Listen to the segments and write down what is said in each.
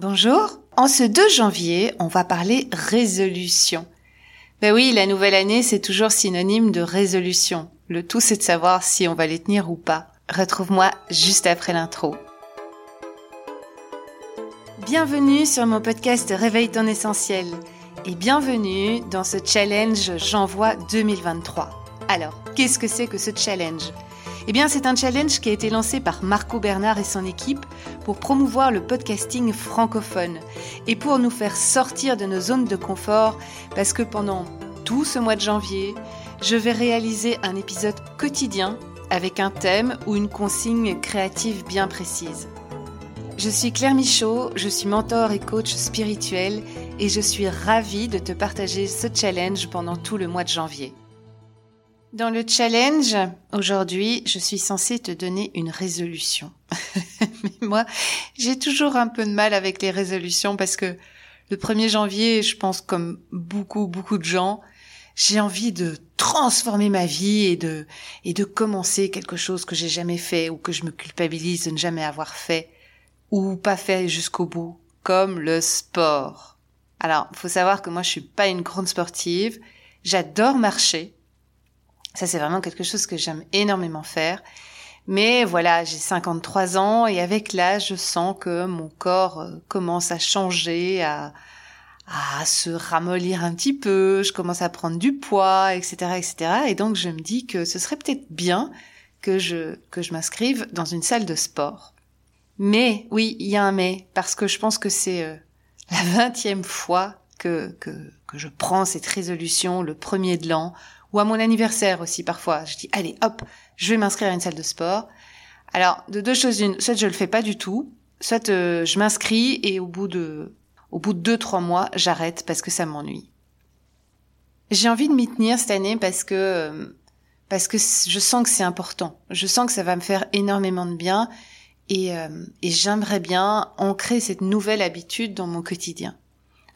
Bonjour. En ce 2 janvier, on va parler résolution. Ben oui, la nouvelle année, c'est toujours synonyme de résolution. Le tout, c'est de savoir si on va les tenir ou pas. Retrouve-moi juste après l'intro. Bienvenue sur mon podcast Réveille ton essentiel et bienvenue dans ce challenge J'envoie 2023. Alors, qu'est-ce que c'est que ce challenge? Eh bien, c'est un challenge qui a été lancé par Marco Bernard et son équipe pour promouvoir le podcasting francophone et pour nous faire sortir de nos zones de confort parce que pendant tout ce mois de janvier, je vais réaliser un épisode quotidien avec un thème ou une consigne créative bien précise. Je suis Claire Michaud, je suis mentor et coach spirituel et je suis ravie de te partager ce challenge pendant tout le mois de janvier. Dans le challenge, aujourd'hui, je suis censée te donner une résolution. Mais moi, j'ai toujours un peu de mal avec les résolutions parce que le 1er janvier, je pense comme beaucoup, beaucoup de gens, j'ai envie de transformer ma vie et de, et de commencer quelque chose que j'ai jamais fait ou que je me culpabilise de ne jamais avoir fait ou pas fait jusqu'au bout, comme le sport. Alors, faut savoir que moi, je suis pas une grande sportive. J'adore marcher ça, c'est vraiment quelque chose que j'aime énormément faire. Mais voilà, j'ai 53 ans et avec l'âge, je sens que mon corps euh, commence à changer, à, à se ramollir un petit peu, je commence à prendre du poids, etc., etc. Et donc, je me dis que ce serait peut-être bien que je, que je m'inscrive dans une salle de sport. Mais, oui, il y a un mais, parce que je pense que c'est euh, la vingtième fois que, que, que je prends cette résolution, le premier de l'an, ou à mon anniversaire aussi parfois. Je dis allez hop, je vais m'inscrire à une salle de sport. Alors de deux choses une, soit je le fais pas du tout, soit euh, je m'inscris et au bout de au bout de deux trois mois j'arrête parce que ça m'ennuie. J'ai envie de m'y tenir cette année parce que euh, parce que je sens que c'est important. Je sens que ça va me faire énormément de bien et, euh, et j'aimerais bien ancrer cette nouvelle habitude dans mon quotidien.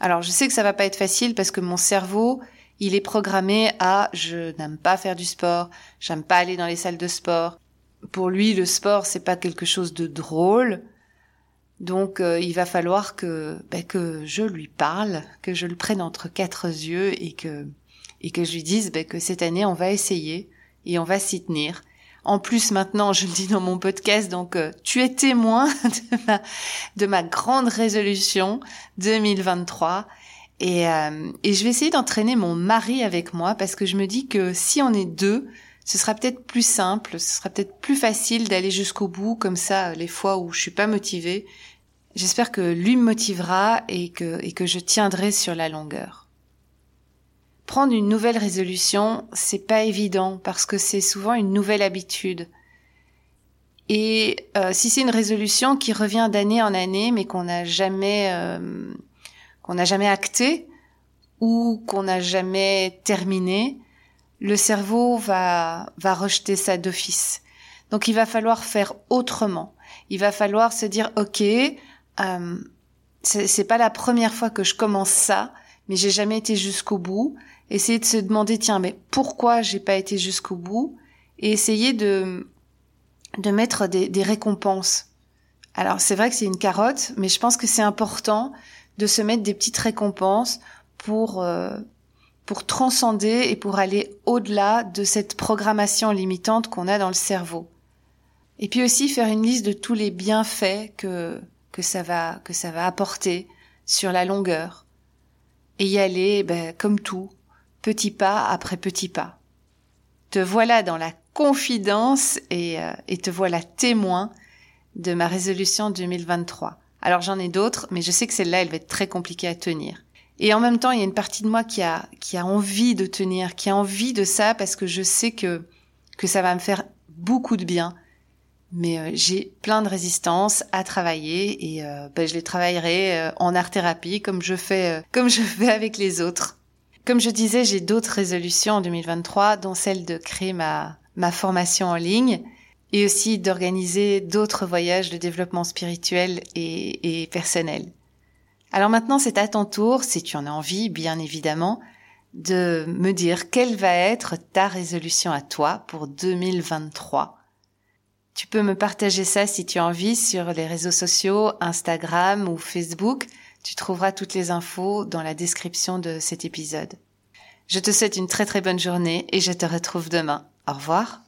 Alors je sais que ça va pas être facile parce que mon cerveau il est programmé à je n'aime pas faire du sport, j'aime pas aller dans les salles de sport. Pour lui, le sport c'est pas quelque chose de drôle. Donc euh, il va falloir que ben, que je lui parle, que je le prenne entre quatre yeux et que et que je lui dise ben, que cette année on va essayer et on va s'y tenir. En plus maintenant, je le dis dans mon podcast, donc euh, tu es témoin de ma, de ma grande résolution 2023 et, euh, et je vais essayer d'entraîner mon mari avec moi parce que je me dis que si on est deux, ce sera peut-être plus simple, ce sera peut-être plus facile d'aller jusqu'au bout comme ça les fois où je suis pas motivée. J'espère que lui me motivera et que, et que je tiendrai sur la longueur. Prendre une nouvelle résolution, c'est pas évident parce que c'est souvent une nouvelle habitude. Et euh, si c'est une résolution qui revient d'année en année mais qu'on n'a jamais euh, qu'on n'a jamais acté ou qu'on n'a jamais terminé, le cerveau va, va rejeter ça d'office. Donc il va falloir faire autrement. Il va falloir se dire, OK, euh, c'est pas la première fois que je commence ça, mais j'ai jamais été jusqu'au bout. Essayer de se demander, tiens, mais pourquoi j'ai pas été jusqu'au bout? Et essayer de, de mettre des, des récompenses. Alors c'est vrai que c'est une carotte, mais je pense que c'est important de se mettre des petites récompenses pour euh, pour transcender et pour aller au-delà de cette programmation limitante qu'on a dans le cerveau. Et puis aussi faire une liste de tous les bienfaits que que ça va que ça va apporter sur la longueur et y aller ben, comme tout, petit pas après petit pas. Te voilà dans la confidence et, euh, et te voilà témoin de ma résolution 2023. Alors j'en ai d'autres, mais je sais que celle-là, elle va être très compliquée à tenir. Et en même temps, il y a une partie de moi qui a, qui a envie de tenir, qui a envie de ça parce que je sais que, que ça va me faire beaucoup de bien. Mais euh, j'ai plein de résistance à travailler et euh, ben, je les travaillerai euh, en art thérapie comme je fais, comme je fais avec les autres. Comme je disais, j'ai d'autres résolutions en 2023, dont celle de créer ma, ma formation en ligne et aussi d'organiser d'autres voyages de développement spirituel et, personnel. Alors maintenant, c'est à ton tour, si tu en as envie, bien évidemment, de me dire quelle va être ta résolution à toi pour 2023. Tu peux me partager ça si tu as envie sur les réseaux sociaux, Instagram ou Facebook. Tu trouveras toutes les infos dans la description de cet épisode. Je te souhaite une très très bonne journée et je te retrouve demain. Au revoir.